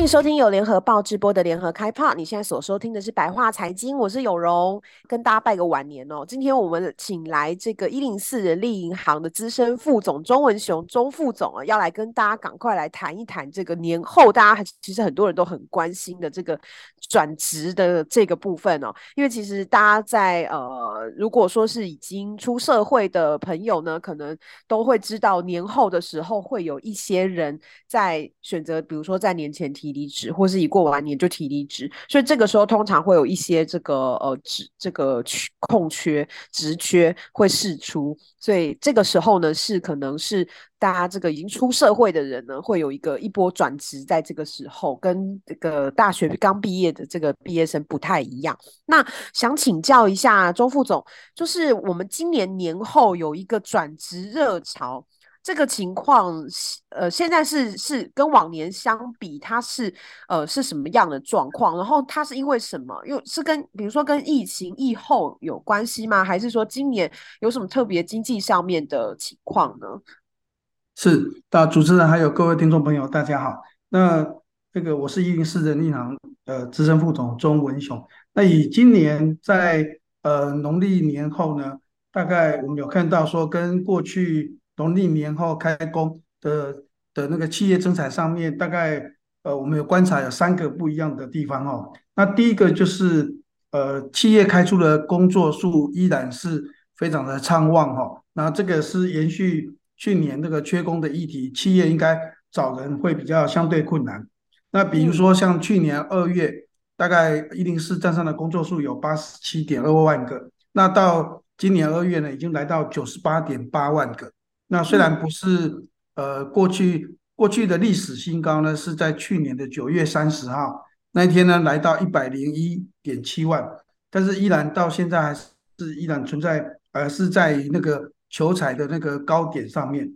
欢迎收听由联合报直播的联合开炮。你现在所收听的是白话财经，我是有容，跟大家拜个晚年哦。今天我们请来这个一零四人力银行的资深副总钟文雄钟副总啊，要来跟大家赶快来谈一谈这个年后大家其实很多人都很关心的这个转职的这个部分哦。因为其实大家在呃，如果说是已经出社会的朋友呢，可能都会知道年后的时候会有一些人在选择，比如说在年前。提离职，或是一过完年就提离职，所以这个时候通常会有一些这个呃职这个空缺职缺会释出，所以这个时候呢是可能是大家这个已经出社会的人呢会有一个一波转职，在这个时候跟这个大学刚毕业的这个毕业生不太一样。那想请教一下周副总，就是我们今年年后有一个转职热潮。这个情况，呃，现在是是跟往年相比，它是呃是什么样的状况？然后它是因为什么？又是跟比如说跟疫情疫后有关系吗？还是说今年有什么特别经济上面的情况呢？是，那主持人还有各位听众朋友，大家好。那这个我是一零四人力银行呃资深副总钟文雄。那以今年在呃农历年后呢，大概我们有看到说跟过去。农历年后开工的的那个企业增产上面，大概呃，我们有观察有三个不一样的地方哦。那第一个就是呃，企业开出的工作数依然是非常的畅旺哈。那这个是延续去年那个缺工的议题，企业应该找人会比较相对困难。那比如说像去年二月，大概一零四站上的工作数有八十七点二万个，那到今年二月呢，已经来到九十八点八万个。那虽然不是呃过去过去的历史新高呢，是在去年的九月三十号那一天呢，来到一百零一点七万，但是依然到现在还是依然存在，呃是在那个求财的那个高点上面。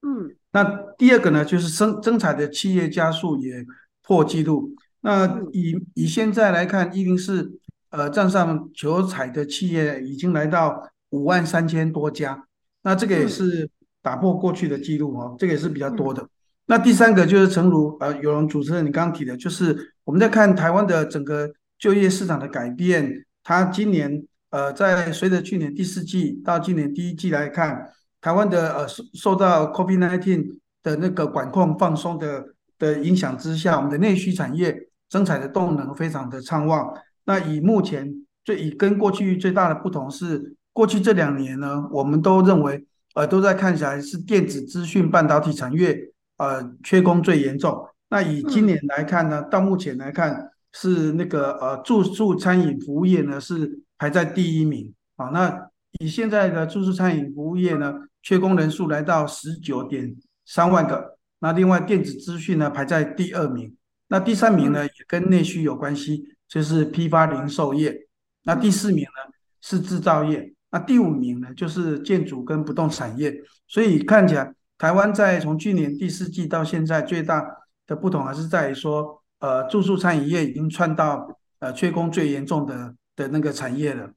嗯，那第二个呢，就是生增产的企业家数也破纪录。那以以现在来看，一零四呃站上求财的企业已经来到五万三千多家，那这个也是。打破过去的记录哦，这个也是比较多的。那第三个就是，诚如呃，有容主持人你刚刚提的，就是我们在看台湾的整个就业市场的改变。它今年呃，在随着去年第四季到今年第一季来看，台湾的呃受受到 COVID-19 的那个管控放松的的影响之下，我们的内需产业生产的动能非常的畅旺。那以目前最以跟过去最大的不同是，过去这两年呢，我们都认为。呃，都在看起来是电子资讯半导体产业，呃，缺工最严重。那以今年来看呢，到目前来看是那个呃，住宿餐饮服务业呢是排在第一名啊。那以现在的住宿餐饮服务业呢，缺工人数来到十九点三万个。那另外电子资讯呢排在第二名。那第三名呢也跟内需有关系，就是批发零售业。那第四名呢是制造业。那第五名呢，就是建筑跟不动产业，所以看起来台湾在从去年第四季到现在最大的不同，还是在于说，呃，住宿餐饮业已经窜到呃缺工最严重的的那个产业了。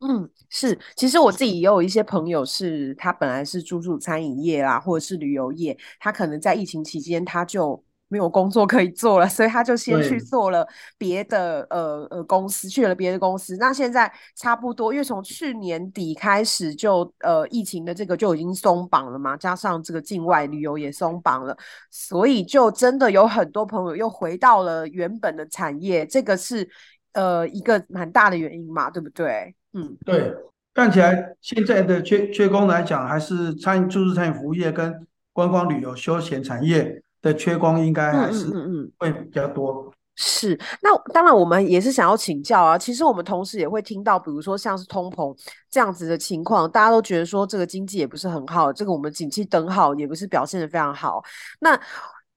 嗯，是，其实我自己也有一些朋友是，他本来是住宿餐饮业啦，或者是旅游业，他可能在疫情期间他就。没有工作可以做了，所以他就先去做了别的呃呃公司，去了别的公司。那现在差不多，因为从去年底开始就呃疫情的这个就已经松绑了嘛，加上这个境外旅游也松绑了，所以就真的有很多朋友又回到了原本的产业，这个是呃一个蛮大的原因嘛，对不对？嗯，对，看起来现在的缺缺工来讲，还是餐饮、住宿餐饮服务业跟观光旅游休闲产业。的缺工应该还是会比较多。嗯嗯嗯嗯。是，那当然我们也是想要请教啊。其实我们同时也会听到，比如说像是通膨这样子的情况，大家都觉得说这个经济也不是很好，这个我们景气灯号也不是表现的非常好。那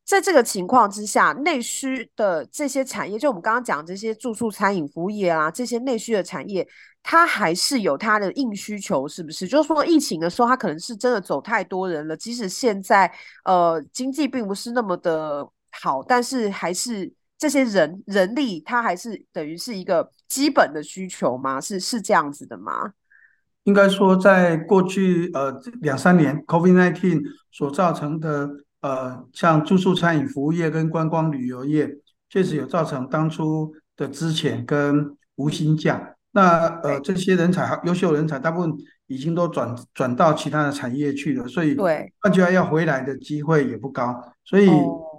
在这个情况之下，内需的这些产业，就我们刚刚讲这些住宿、餐饮、服务业啊，这些内需的产业，它还是有它的硬需求，是不是？就是说疫情的时候，它可能是真的走太多人了，即使现在呃经济并不是那么的好，但是还是这些人人力，它还是等于是一个基本的需求吗？是是这样子的吗？应该说，在过去呃两三年，COVID-19 所造成的呃，像住宿餐饮服务业跟观光旅游业，确实有造成当初的资遣跟无薪假。那呃，这些人才优秀人才，大部分已经都转转到其他的产业去了，所以换句话要回来的机会也不高，所以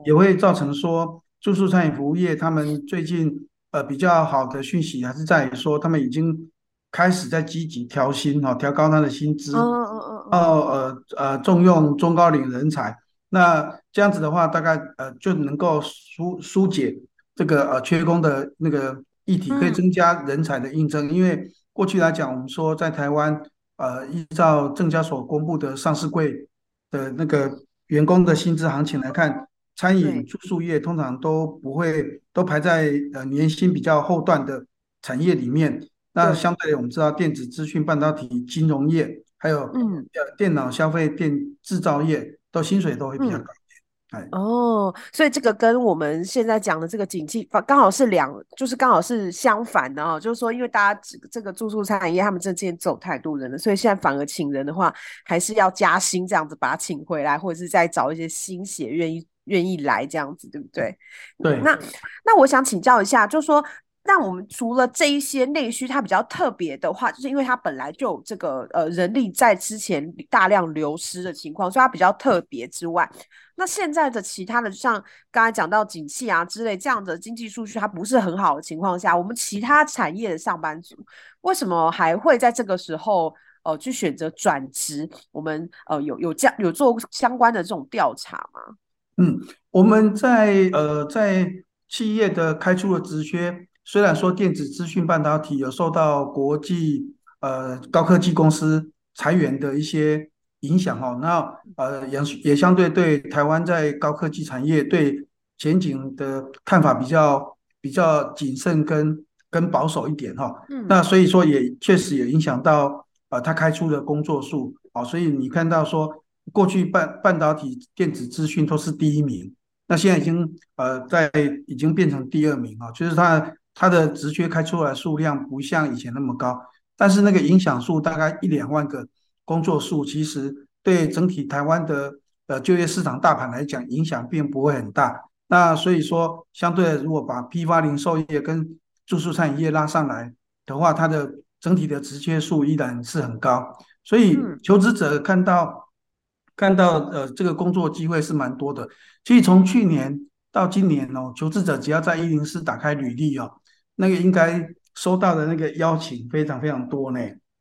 也会造成说，住宿餐饮服务业他们最近呃比较好的讯息还是在于说，他们已经。开始在积极调薪哈，调高他的薪资，哦哦哦，呃呃重用中高龄人才，那这样子的话，大概呃就能够疏疏解这个呃缺工的那个议题，可以增加人才的应征。嗯、因为过去来讲，我们说在台湾，呃，依照证交所公布的上市柜的那个员工的薪资行情来看，餐饮住宿业通常都不会都排在呃年薪比较后段的产业里面。那相对我们知道，电子资讯、半导体、金融业，还有嗯，电脑消费、电制造业，都薪水都会比较高一点。哎，哦，所以这个跟我们现在讲的这个景气，刚好是两，就是刚好是相反的哦。就是说，因为大家这个这个住宿餐饮业，他们这之前走太多人了，所以现在反而请人的话，还是要加薪这样子把他请回来，或者是再找一些新血愿意愿意来这样子，对不对？对。那那我想请教一下，就是说。那我们除了这一些内需，它比较特别的话，就是因为它本来就有这个呃人力在之前大量流失的情况，所以它比较特别之外，那现在的其他的像刚才讲到景气啊之类这样的经济数据，它不是很好的情况下，我们其他产业的上班族为什么还会在这个时候呃去选择转职？我们呃有有这样有做相关的这种调查吗？嗯，我们在呃在企业的开出了职缺。虽然说电子资讯半导体有受到国际呃高科技公司裁员的一些影响哈，那呃也也相对对台湾在高科技产业对前景的看法比较比较谨慎跟跟保守一点哈，嗯，那所以说也确实也影响到呃他开出的工作数啊，所以你看到说过去半半导体电子资讯都是第一名，那现在已经呃在已经变成第二名啊，就是他。它的直缺开出来数量不像以前那么高，但是那个影响数大概一两万个工作数，其实对整体台湾的呃就业市场大盘来讲影响并不会很大。那所以说，相对的，如果把批发零售业跟住宿餐饮业拉上来的话，它的整体的直缺数依然是很高。所以求职者看到看到呃这个工作机会是蛮多的。其实从去年到今年哦，求职者只要在一零四打开履历哦。那个应该收到的那个邀请非常非常多呢，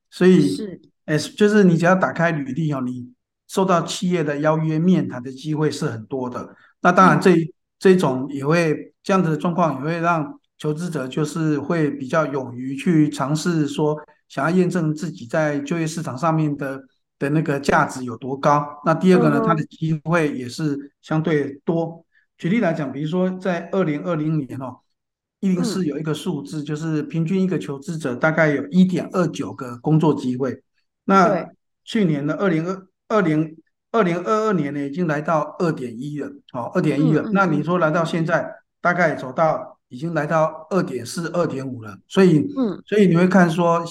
所以是，哎，就是你只要打开履历哦，你受到企业的邀约面谈的机会是很多的。那当然这，这、嗯、这种也会这样子的状况，也会让求职者就是会比较勇于去尝试说，想要验证自己在就业市场上面的的那个价值有多高。那第二个呢，他、嗯、的机会也是相对多。举例来讲，比如说在二零二零年哦。一零四有一个数字，就是平均一个求职者大概有一点二九个工作机会。那去年的二零二二零二零二二年呢，已经来到二点一了，哦，二点一了。那你说来到现在，大概走到已经来到二点四、二点五了。所以，嗯，所以你会看说，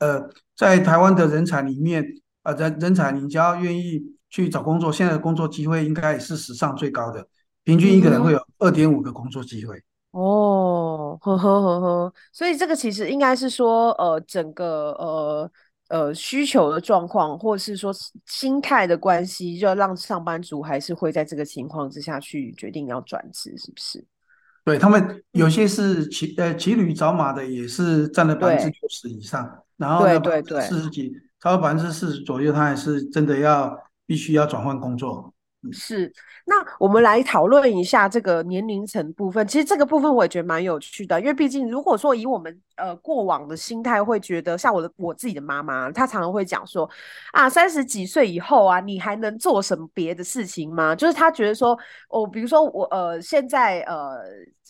呃，在台湾的人才里面，呃，人人才，你只要愿意去找工作，现在的工作机会应该也是史上最高的，平均一个人会有二点五个工作机会。哦，呵呵呵呵，所以这个其实应该是说，呃，整个呃呃需求的状况，或者是说心态的关系，就让上班族还是会在这个情况之下去决定要转职，是不是？对，他们有些是骑呃骑驴找马的，也是占了百分之九十以上，然后对对对，四十几超过百分之四十左右，他还是真的要必须要转换工作。是，那我们来讨论一下这个年龄层部分。其实这个部分我也觉得蛮有趣的，因为毕竟如果说以我们呃过往的心态会觉得，像我的我自己的妈妈，她常常会讲说啊，三十几岁以后啊，你还能做什么别的事情吗？就是她觉得说，哦，比如说我呃现在呃，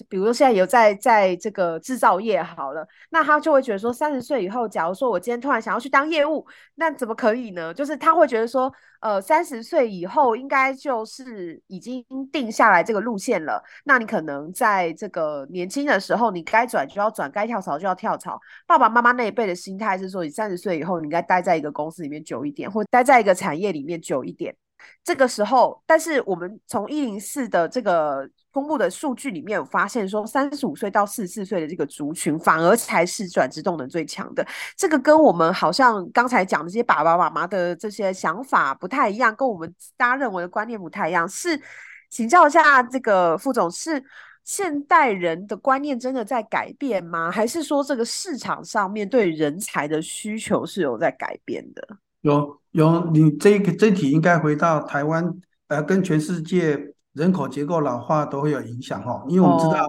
比如说现在有在在这个制造业好了，那她就会觉得说，三十岁以后，假如说我今天突然想要去当业务，那怎么可以呢？就是她会觉得说，呃，三十岁以后应该就是已经定下来这个路线了，那你可能在这个年轻的时候，你该转就要转，该跳槽就要跳槽。爸爸妈妈那一辈的心态是说，你三十岁以后，你应该待在一个公司里面久一点，或待在一个产业里面久一点。这个时候，但是我们从一零四的这个公布的数据里面有发现说，三十五岁到四十四岁的这个族群，反而才是转职动能最强的。这个跟我们好像刚才讲的这些爸爸妈妈的这些想法不太一样，跟我们大家认为的观念不太一样。是请教一下这个副总，是现代人的观念真的在改变吗？还是说这个市场上面对人才的需求是有在改变的？有有，你这个这题应该回到台湾，呃，跟全世界人口结构老化都会有影响哈。因为我们知道，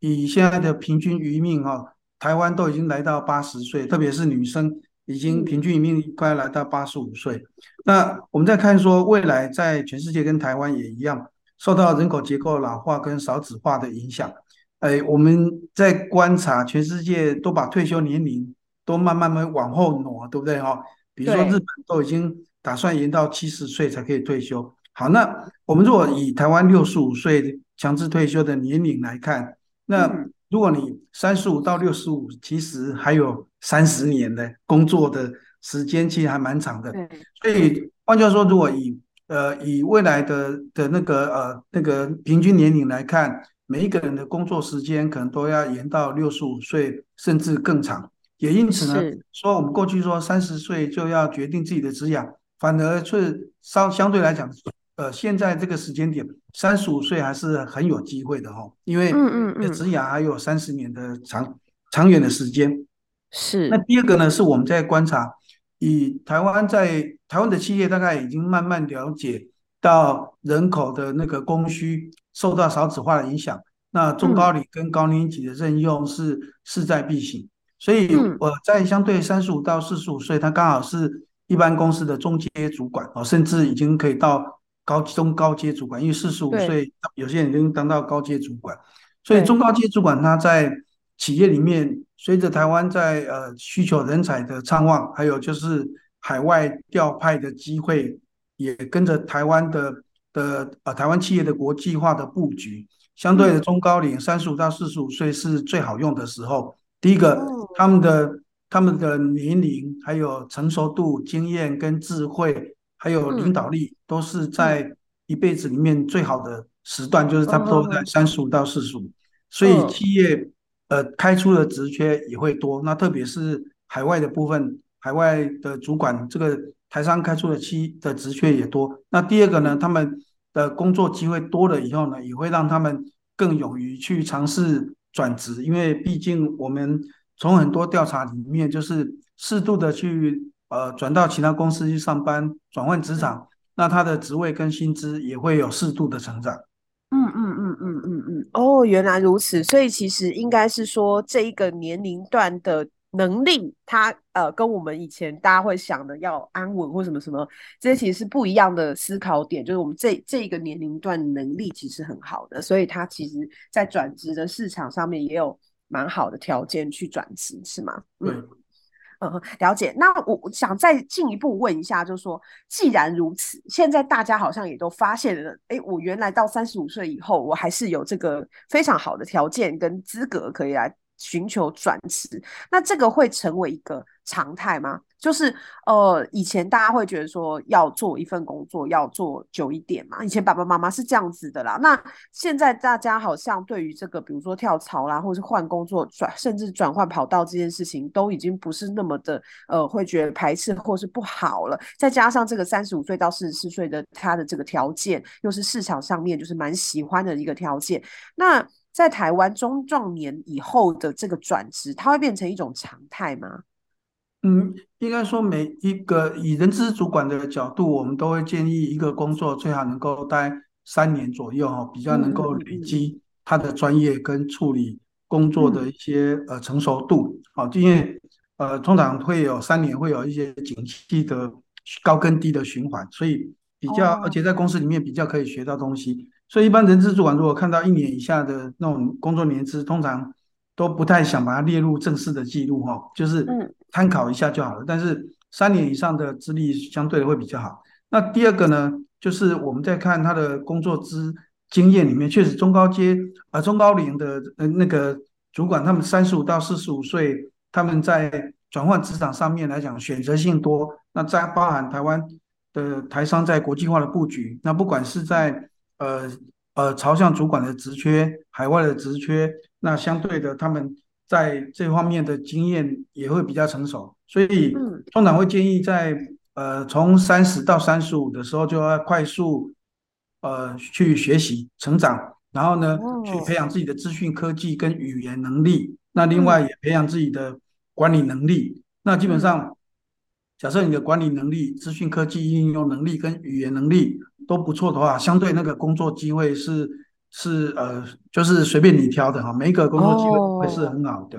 以现在的平均余命哈，台湾都已经来到八十岁，特别是女生已经平均余命快来到八十五岁。那我们再看说，未来在全世界跟台湾也一样，受到人口结构老化跟少子化的影响。哎，我们在观察全世界都把退休年龄都慢慢慢往后挪，对不对哈？比如说日本都已经打算延到七十岁才可以退休。好，那我们如果以台湾六十五岁强制退休的年龄来看，那如果你三十五到六十五，其实还有三十年的工作的时间，其实还蛮长的。所以换句话说，如果以呃以未来的的那个呃那个平均年龄来看，每一个人的工作时间可能都要延到六十五岁，甚至更长。也因此呢，说我们过去说三十岁就要决定自己的职业，反而是相相对来讲，呃，现在这个时间点，三十五岁还是很有机会的哈，因为职业还有三十年的长长远的时间。是。那第二个呢，是我们在观察，以台湾在台湾的企业大概已经慢慢了解到人口的那个供需受到少子化的影响，那中高龄跟高年级的任用是势在必行。所以我在相对三十五到四十五岁，他刚好是一般公司的中阶主管哦，甚至已经可以到高中高阶主管，因为四十五岁有些人已经当到高阶主管，所以中高阶主管他在企业里面，随着台湾在呃需求人才的畅旺，还有就是海外调派的机会，也跟着台湾的的呃台湾企业的国际化的布局，相对的中高龄三十五到四十五岁是最好用的时候。第一个，他们的他们的年龄、还有成熟度、经验跟智慧，还有领导力，都是在一辈子里面最好的时段，就是差不多在三十五到四十五。所以企业呃开出的职缺也会多。那特别是海外的部分，海外的主管这个台商开出的期的职缺也多。那第二个呢，他们的工作机会多了以后呢，也会让他们更勇于去尝试。转职，因为毕竟我们从很多调查里面，就是适度的去呃转到其他公司去上班，转换职场，那他的职位跟薪资也会有适度的成长。嗯嗯嗯嗯嗯嗯，哦，原来如此，所以其实应该是说这一个年龄段的能力，它呃跟我们以前大家会想的要安稳或什么什么，这些其实是不一样的思考点。就是我们这这一个年龄段能力其实很好的，所以他其实在转职的市场上面也有蛮好的条件去转职，是吗？嗯嗯，了解。那我想再进一步问一下，就是说，既然如此，现在大家好像也都发现了，哎，我原来到三十五岁以后，我还是有这个非常好的条件跟资格可以来。寻求转职，那这个会成为一个常态吗？就是呃，以前大家会觉得说要做一份工作要做久一点嘛，以前爸爸妈妈是这样子的啦。那现在大家好像对于这个，比如说跳槽啦，或者是换工作转，甚至转换跑道这件事情，都已经不是那么的呃，会觉得排斥或是不好了。再加上这个三十五岁到四十四岁的他的这个条件，又是市场上面就是蛮喜欢的一个条件，那。在台湾中壮年以后的这个转职，它会变成一种常态吗？嗯，应该说每一个以人资主管的角度，我们都会建议一个工作最好能够待三年左右哈，比较能够累积他的专业跟处理工作的一些呃成熟度。好，因为呃通常会有三年会有一些景气的高跟低的循环，所以比较而且在公司里面比较可以学到东西。所以一般人资主管如果看到一年以下的那种工作年资，通常都不太想把它列入正式的记录哈，就是参考一下就好了。但是三年以上的资历相对的会比较好。那第二个呢，就是我们在看他的工作资经验里面，确实中高阶啊、呃、中高龄的呃那个主管，他们三十五到四十五岁，他们在转换职场上面来讲选择性多。那在包含台湾的台商在国际化的布局，那不管是在呃呃朝向主管的职缺、海外的职缺，那相对的他们在这方面的经验也会比较成熟，所以通常会建议在。呃，从三十到三十五的时候，就要快速呃去学习成长，然后呢，去培养自己的资讯科技跟语言能力。那另外也培养自己的管理能力。那基本上，假设你的管理能力、资讯科技应用能力跟语言能力都不错的话，相对那个工作机会是是呃，就是随便你挑的哈，每一个工作机会会是很好的。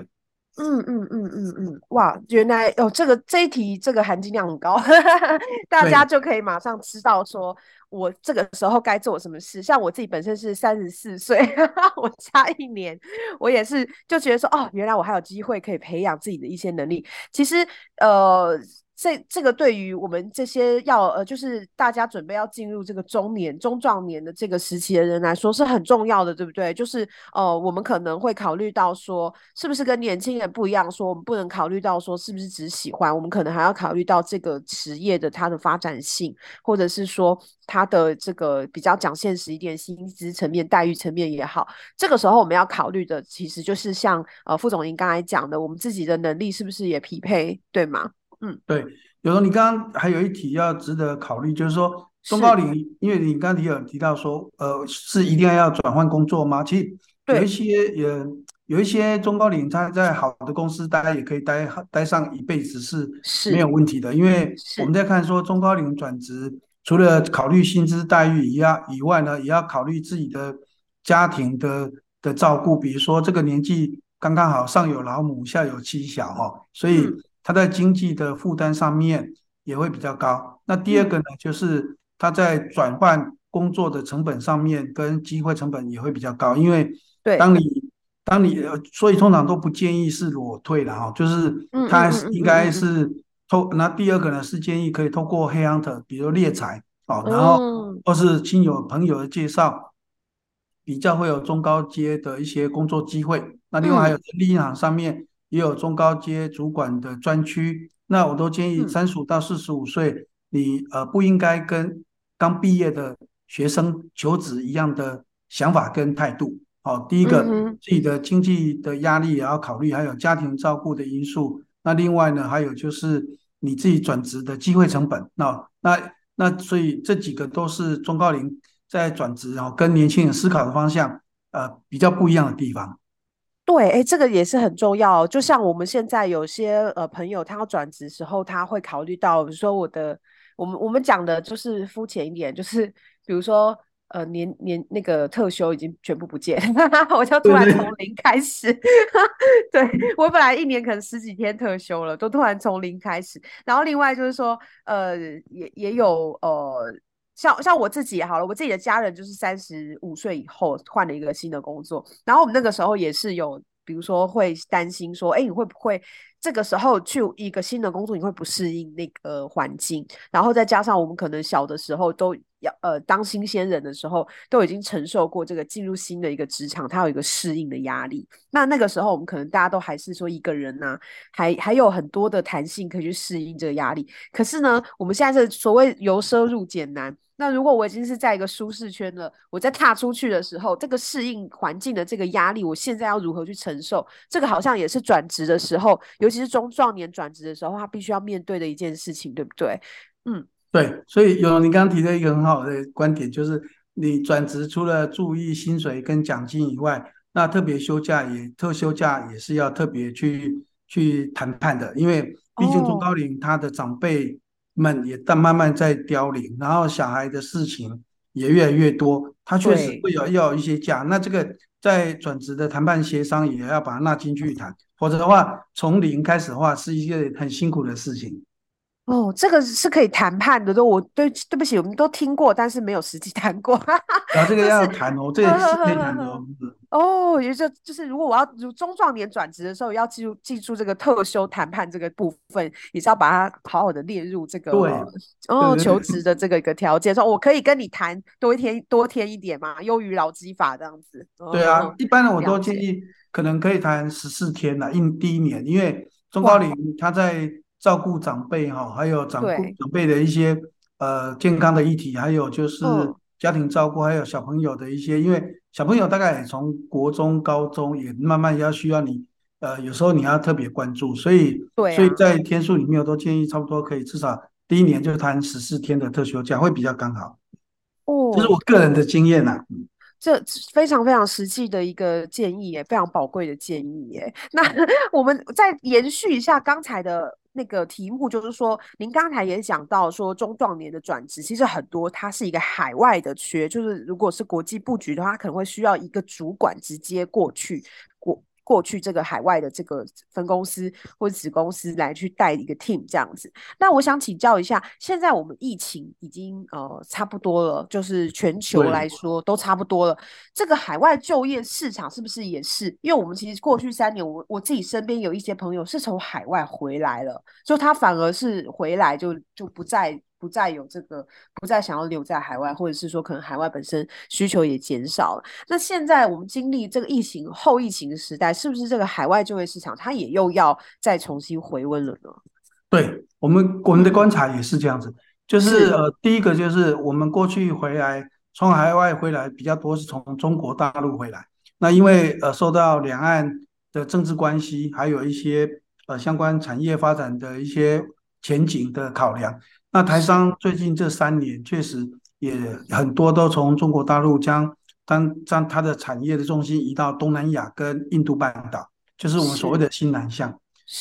嗯嗯嗯嗯嗯，哇，原来哦，这个这一题这个含金量很高，大家就可以马上知道说，我这个时候该做什么事。像我自己本身是三十四岁，我差一年，我也是就觉得说，哦，原来我还有机会可以培养自己的一些能力。其实，呃。这这个对于我们这些要呃，就是大家准备要进入这个中年、中壮年的这个时期的人来说是很重要的，对不对？就是呃，我们可能会考虑到说，是不是跟年轻人不一样？说我们不能考虑到说是不是只喜欢，我们可能还要考虑到这个职业的它的发展性，或者是说它的这个比较讲现实一点，薪资层面、待遇层面也好。这个时候我们要考虑的，其实就是像呃傅总您刚才讲的，我们自己的能力是不是也匹配，对吗？嗯，对，有时候你刚刚还有一题要值得考虑，就是说中高龄，因为你刚刚提有提到说，呃，是一定要要转换工作吗？其实有一些也有一些中高龄，他在好的公司待也可以待待上一辈子是没有问题的，因为我们在看说中高龄转职，除了考虑薪资待遇以外以外呢，也要考虑自己的家庭的的照顾，比如说这个年纪刚刚好，上有老母，下有妻小哈，所以。嗯他在经济的负担上面也会比较高。那第二个呢，就是他在转换工作的成本上面跟机会成本也会比较高。因为当你当你所以通常都不建议是裸退的哈，就是他应该是透。那第二个呢是建议可以透过 headhunter，比如猎财哦，然后或是亲友朋友的介绍，比较会有中高阶的一些工作机会。那另外还有人力银行上面。也有中高阶主管的专区，那我都建议三十五到四十五岁，你呃不应该跟刚毕业的学生求职一样的想法跟态度。好，第一个自己的经济的压力也要考虑，还有家庭照顾的因素。那另外呢，还有就是你自己转职的机会成本。那那那所以这几个都是中高龄在转职然后跟年轻人思考的方向呃比较不一样的地方。对，哎，这个也是很重要。就像我们现在有些呃朋友，他要转职时候，他会考虑到，比如说我的，我们我们讲的就是肤浅一点，就是比如说呃年年那个特休已经全部不见，我就突然从零开始。对，对我本来一年可能十几天特休了，都突然从零开始。然后另外就是说，呃，也也有呃。像像我自己也好了，我自己的家人就是三十五岁以后换了一个新的工作，然后我们那个时候也是有，比如说会担心说，哎，你会不会这个时候去一个新的工作，你会不适应那个环境？然后再加上我们可能小的时候都要呃当新鲜人的时候，都已经承受过这个进入新的一个职场，它有一个适应的压力。那那个时候我们可能大家都还是说一个人呐、还还有很多的弹性可以去适应这个压力。可是呢，我们现在是所谓由奢入俭难。那如果我已经是在一个舒适圈了，我在踏出去的时候，这个适应环境的这个压力，我现在要如何去承受？这个好像也是转职的时候，尤其是中壮年转职的时候，他必须要面对的一件事情，对不对？嗯，对。所以有你刚刚提的一个很好的观点，就是你转职除了注意薪水跟奖金以外，那特别休假也特休假也是要特别去去谈判的，因为毕竟中高龄他的长辈。哦们也在慢慢在凋零，然后小孩的事情也越来越多，他确实会有要有一些假。那这个在转职的谈判协商也要把它纳进去谈，否则的话，从零开始的话是一个很辛苦的事情。哦，这个是可以谈判的，都我对对不起，我们都听过，但是没有实际谈过。啊，这个要谈哦，这个是可以谈的哦。哦，也就就是，如果我要如中壮年转职的时候，要记住记住这个特休谈判这个部分，也是要把它好好的列入这个对哦求职的这个一个条件，说我可以跟你谈多一天多添一点嘛，优于劳基法这样子。对啊，一般的我都建议可能可以谈十四天了，一第一年，因为中高龄他在。照顾长辈哈，还有长辈长辈的一些呃健康的议题，还有就是家庭照顾，还有小朋友的一些，因为小朋友大概也从国中、高中也慢慢要需要你，呃，有时候你要特别关注，所以所以在天数里面我都建议差不多可以至少第一年就谈十四天的特休假会比较刚好。哦，这是我个人的经验呐、啊。这非常非常实际的一个建议耶，非常宝贵的建议耶。那 我们再延续一下刚才的。那个题目就是说，您刚才也讲到说，中壮年的转职其实很多，它是一个海外的缺，就是如果是国际布局的话，可能会需要一个主管直接过去过。过去这个海外的这个分公司或者子公司来去带一个 team 这样子，那我想请教一下，现在我们疫情已经呃差不多了，就是全球来说都差不多了，这个海外就业市场是不是也是？因为我们其实过去三年，我我自己身边有一些朋友是从海外回来了，就他反而是回来就就不再。不再有这个，不再想要留在海外，或者是说可能海外本身需求也减少了。那现在我们经历这个疫情后疫情时代，是不是这个海外就业市场它也又要再重新回温了呢？对，我们我们的观察也是这样子，就是，是呃，第一个就是我们过去回来从海外回来比较多是从中国大陆回来，那因为呃受到两岸的政治关系，还有一些呃相关产业发展的一些前景的考量。那台商最近这三年确实也很多都从中国大陆将当将它的产业的重心移到东南亚跟印度半岛，就是我们所谓的新南向。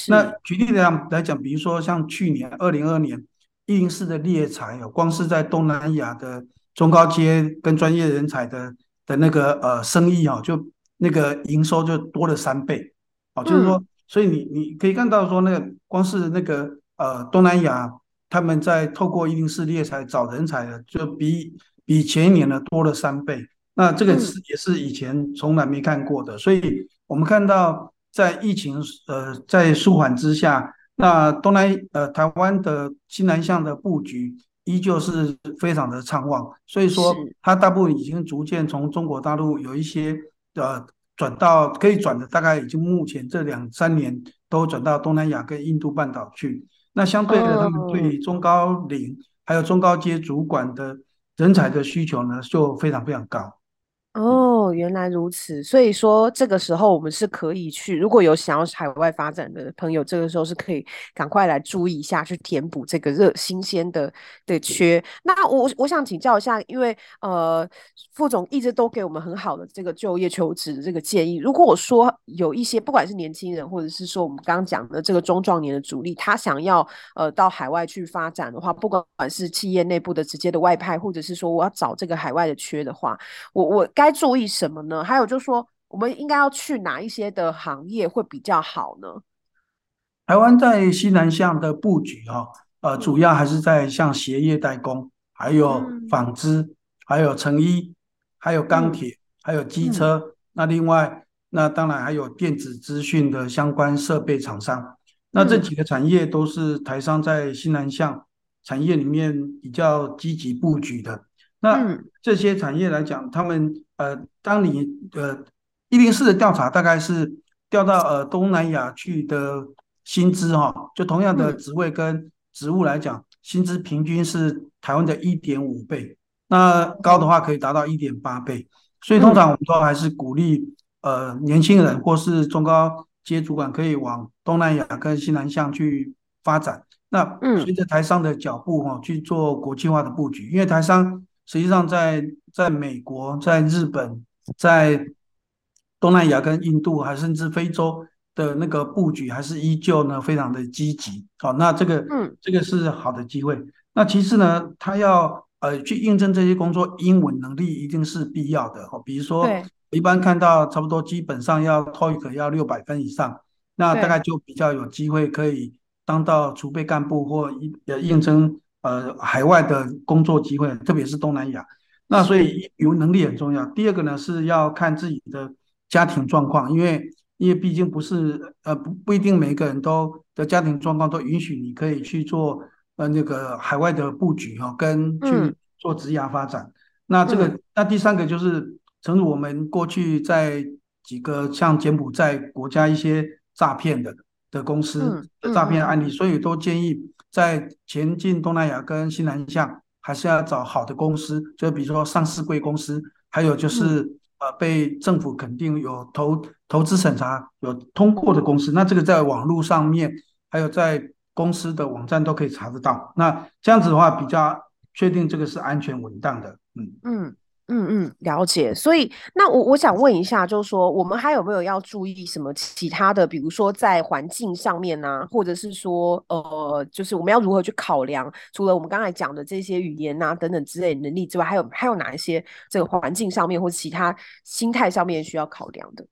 那举例来讲来讲，比如说像去年二零二二年一零四的猎才哦，光是在东南亚的中高阶跟专业人才的的那个呃生意哦，就那个营收就多了三倍哦，就是说，所以你你可以看到说那个光是那个呃东南亚。他们在透过一零四猎才找人才的，就比比前一年呢多了三倍。那这个是也是以前从来没看过的。所以我们看到在疫情呃在舒缓之下，那东南呃台湾的西南向的布局依旧是非常的畅旺。所以说，它大部分已经逐渐从中国大陆有一些呃转到可以转的，大概已经目前这两三年都转到东南亚跟印度半岛去。那相对的，他们对中高龄还有中高阶主管的人才的需求呢，就非常非常高。哦，原来如此，所以说这个时候我们是可以去，如果有想要海外发展的朋友，这个时候是可以赶快来注意一下，去填补这个热新鲜的的缺。那我我想请教一下，因为呃副总一直都给我们很好的这个就业求职的这个建议。如果我说有一些不管是年轻人，或者是说我们刚刚讲的这个中壮年的主力，他想要呃到海外去发展的话，不管是企业内部的直接的外派，或者是说我要找这个海外的缺的话，我我。该注意什么呢？还有就是说，我们应该要去哪一些的行业会比较好呢？台湾在西南向的布局哈，呃，主要还是在像鞋业代工，还有纺织，嗯、还有成衣，还有钢铁，嗯、还有机车。嗯、那另外，那当然还有电子资讯的相关设备厂商。那这几个产业都是台商在西南向产业里面比较积极布局的。那这些产业来讲，他们呃，当你呃一零四的调查大概是调到呃东南亚去的薪资哈，就同样的职位跟职务来讲，薪资平均是台湾的一点五倍，那高的话可以达到一点八倍，所以通常我们都还是鼓励呃年轻人或是中高阶主管可以往东南亚跟西南向去发展。那随着台商的脚步哈去做国际化的布局，因为台商。实际上在，在在美国、在日本、在东南亚跟印度，还甚至非洲的那个布局，还是依旧呢，非常的积极。好，那这个，嗯，这个是好的机会。那其次呢，他要呃去应征这些工作，英文能力一定是必要的。哦，比如说一般看到差不多基本上要 TOEIC 要六百分以上，那大概就比较有机会可以当到储备干部或应呃应征呃海外的工作机会，特别是东南亚。那所以语文能力很重要。第二个呢是要看自己的家庭状况，因为因为毕竟不是呃不不一定每个人都的家庭状况都允许你可以去做呃那个海外的布局哈、哦，跟去做职业发展。嗯、那这个、嗯、那第三个就是，正如我们过去在几个像柬埔寨国家一些诈骗的的公司的诈骗案例，所以都建议在前进东南亚跟西南向。还是要找好的公司，就比如说上市贵公司，还有就是、嗯、呃被政府肯定有投投资审查有通过的公司，那这个在网络上面，还有在公司的网站都可以查得到。那这样子的话，比较确定这个是安全稳当的。嗯嗯。嗯嗯，了解。所以，那我我想问一下，就是说，我们还有没有要注意什么其他的？比如说在环境上面呢、啊，或者是说，呃，就是我们要如何去考量？除了我们刚才讲的这些语言啊等等之类的能力之外，还有还有哪一些这个环境上面或者其他心态上面需要考量的？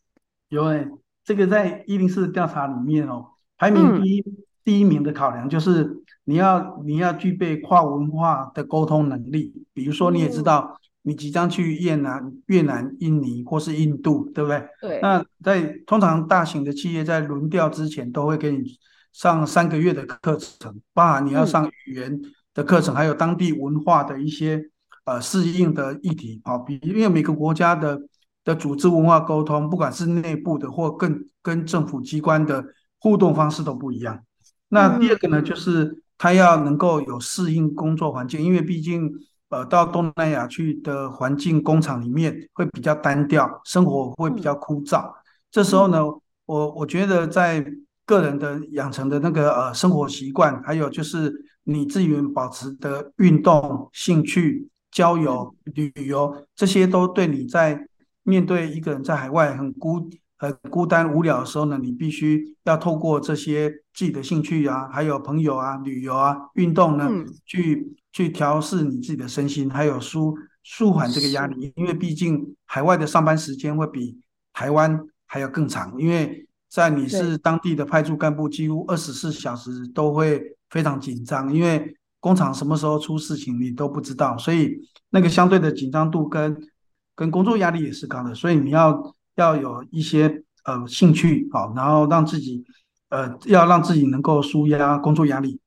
有诶、欸，这个在一零四调查里面哦，排名第一、嗯、第一名的考量就是你要你要具备跨文化的沟通能力。比如说，你也知道。嗯你即将去越南、越南、印尼或是印度，对不对？对。那在通常大型的企业在轮调之前，都会给你上三个月的课程，包含你要上语言的课程，嗯、还有当地文化的一些呃适应的议题。好，比因为每个国家的的组织文化沟通，不管是内部的或更跟政府机关的互动方式都不一样。那第二个呢，嗯、就是他要能够有适应工作环境，因为毕竟。呃，到东南亚去的环境，工厂里面会比较单调，生活会比较枯燥。嗯、这时候呢，我我觉得在个人的养成的那个呃生活习惯，还有就是你自己保持的运动、兴趣、交友、旅游，这些都对你在面对一个人在海外很孤很孤单无聊的时候呢，你必须要透过这些自己的兴趣啊，还有朋友啊、旅游啊、运动呢，嗯、去。去调适你自己的身心，还有舒舒缓这个压力，因为毕竟海外的上班时间会比台湾还要更长，因为在你是当地的派驻干部，几乎二十四小时都会非常紧张，因为工厂什么时候出事情你都不知道，所以那个相对的紧张度跟跟工作压力也是高的，所以你要要有一些呃兴趣啊，然后让自己呃要让自己能够舒压工作压力。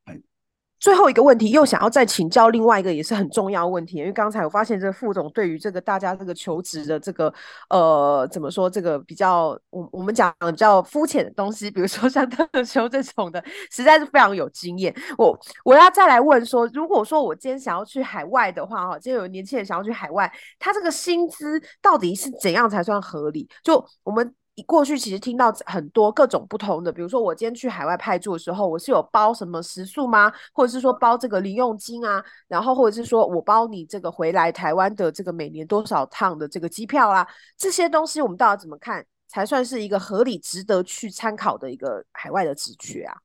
最后一个问题，又想要再请教另外一个也是很重要的问题，因为刚才我发现这个副总对于这个大家这个求职的这个呃怎么说这个比较我我们讲比较肤浅的东西，比如说像特休这种的，实在是非常有经验。我我要再来问说，如果说我今天想要去海外的话，哈，今天有年轻人想要去海外，他这个薪资到底是怎样才算合理？就我们。过去其实听到很多各种不同的，比如说我今天去海外派驻的时候，我是有包什么食宿吗？或者是说包这个零用金啊？然后或者是说我包你这个回来台湾的这个每年多少趟的这个机票啊？这些东西我们到底怎么看才算是一个合理、值得去参考的一个海外的职缺啊？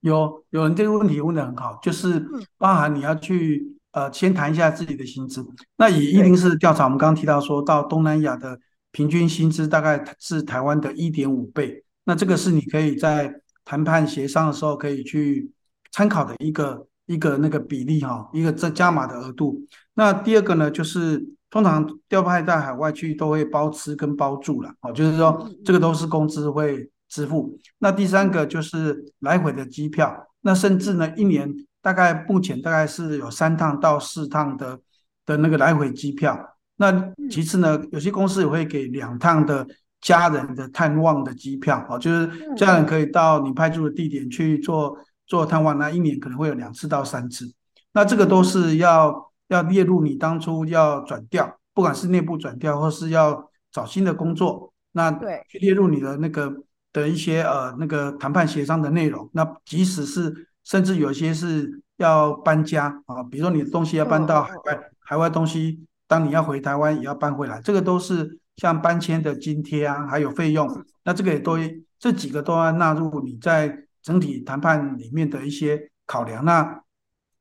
有有人这个问题问得很好，就是包含你要去呃先谈一下自己的薪资。那以一零四调查，我们刚刚提到说到东南亚的。平均薪资大概是台湾的一点五倍，那这个是你可以在谈判协商的时候可以去参考的一个一个那个比例哈，一个这加码的额度。那第二个呢，就是通常调派到海外去都会包吃跟包住了，哦，就是说这个都是公司会支付。那第三个就是来回的机票，那甚至呢一年大概目前大概是有三趟到四趟的的那个来回机票。那其次呢，有些公司也会给两趟的家人的探望的机票，哦，就是家人可以到你派驻的地点去做做探望，那一年可能会有两次到三次。那这个都是要要列入你当初要转调，不管是内部转调或是要找新的工作，那去列入你的那个的一些呃那个谈判协商的内容。那即使是甚至有些是要搬家啊，比如说你的东西要搬到海外，海外东西。当你要回台湾，也要搬回来，这个都是像搬迁的津贴啊，还有费用，那这个也都这几个都要纳入你在整体谈判里面的一些考量。那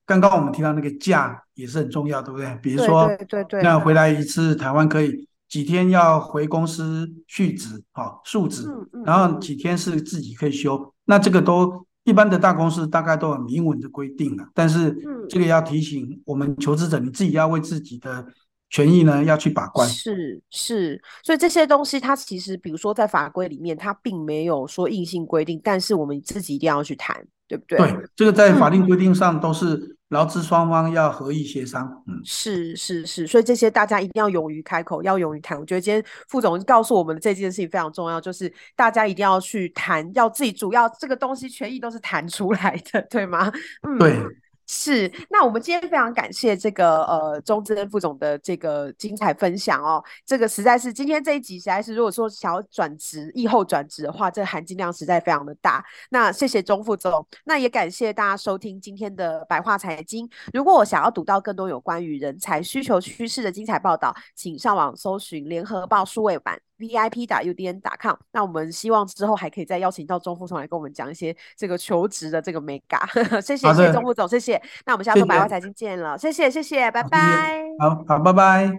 刚刚我们提到那个假也是很重要，对不对？比如说，对对对，那回来一次台湾可以几天要回公司续职，好述职，然后几天是自己可以休。那这个都一般的大公司大概都有明文的规定了，但是这个要提醒我们求职者，你自己要为自己的权益呢要去把关。是是，所以这些东西它其实，比如说在法规里面，它并没有说硬性规定，但是我们自己一定要去谈。对不对？对，这个在法定规定上都是劳资双方要合意协商。嗯，是是是，所以这些大家一定要勇于开口，要勇于谈。我觉得今天副总告诉我们的这件事情非常重要，就是大家一定要去谈，要自己主要这个东西权益都是谈出来的，对吗？嗯，对。是，那我们今天非常感谢这个呃钟资深副总的这个精彩分享哦，这个实在是今天这一集实在是，如果说想要转职、疫后转职的话，这个含金量实在非常的大。那谢谢钟副总，那也感谢大家收听今天的白话财经。如果我想要读到更多有关于人才需求趋势的精彩报道，请上网搜寻联合报数位版。Vip 打 udn 打 com，那我们希望之后还可以再邀请到钟副总来跟我们讲一些这个求职的这个眉角。谢谢，谢谢钟副总，谢谢。那我们下周白话财经见了，谢谢，谢谢，拜拜。好好，拜拜。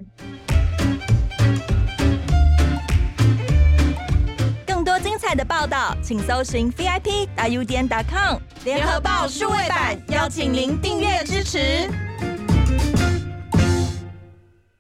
更多精彩的报道，请搜寻 vip 打 udn 打 com，联合报数位版，邀请您订阅支持。